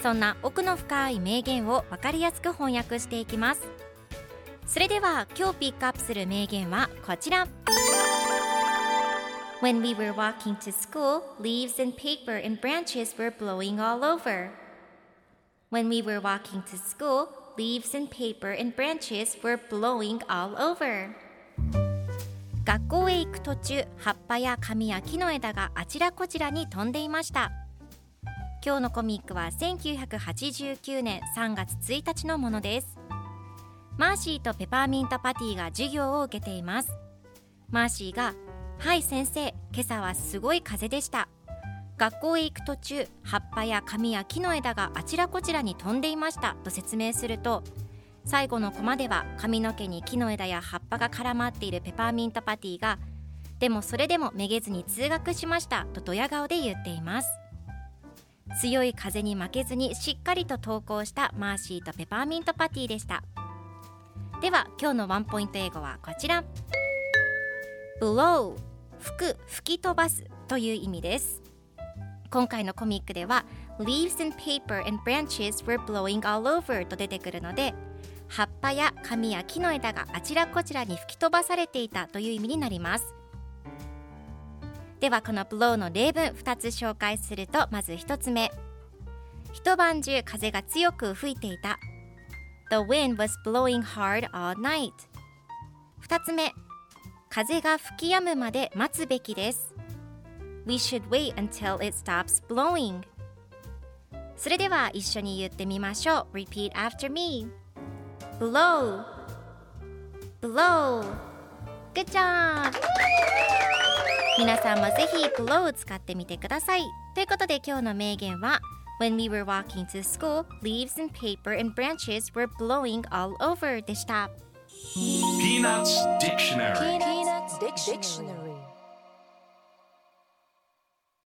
そんな奥の深い名言を分かりやすく翻訳していきますそれでは今日ピックアップする名言はこちら When we were walking to school, leaves and paper and branches were blowing all over. When we were walking to school, leaves and paper and branches were blowing all over. 学校へ行く途中、葉っぱや紙や木の枝があちらこちらに飛んでいました。今日のコミックは1989年3月1日のものです。マーシーとペパーミントパティが授業を受けています。マーシーが「はい先生、今朝はすごい風でした。学校へ行く途中葉っぱや紙や木の枝があちらこちらに飛んでいましたと説明すると最後のコマでは髪の毛に木の枝や葉っぱが絡まっているペパーミントパティがでもそれでもめげずに通学しましたとドヤ顔で言っています強い風に負けずにしっかりと登校したマーシーとペパーミントパティでした。では今日のワンポイント英語はこちら。blow 吹く吹き飛ばすという意味です。今回のコミックでは Leaves and paper and branches were blowing all over と出てくるので葉っぱや紙や木の枝があちらこちらに吹き飛ばされていたという意味になります。ではこの blow の例文2つ紹介するとまず1つ目一晩中風が強く吹いていた The wind was blowing hard all night 2つ目風が吹き止むまで待つべきです We should wait until it stops blowing それでは一緒に言ってみましょう Repeat after me Blow Blow Good job 皆さんもぜひ Blow を使ってみてくださいということで今日の名言は When we were walking to school, leaves and paper and branches were blowing all over でした Peanuts Dictionary Peanuts Dictionary.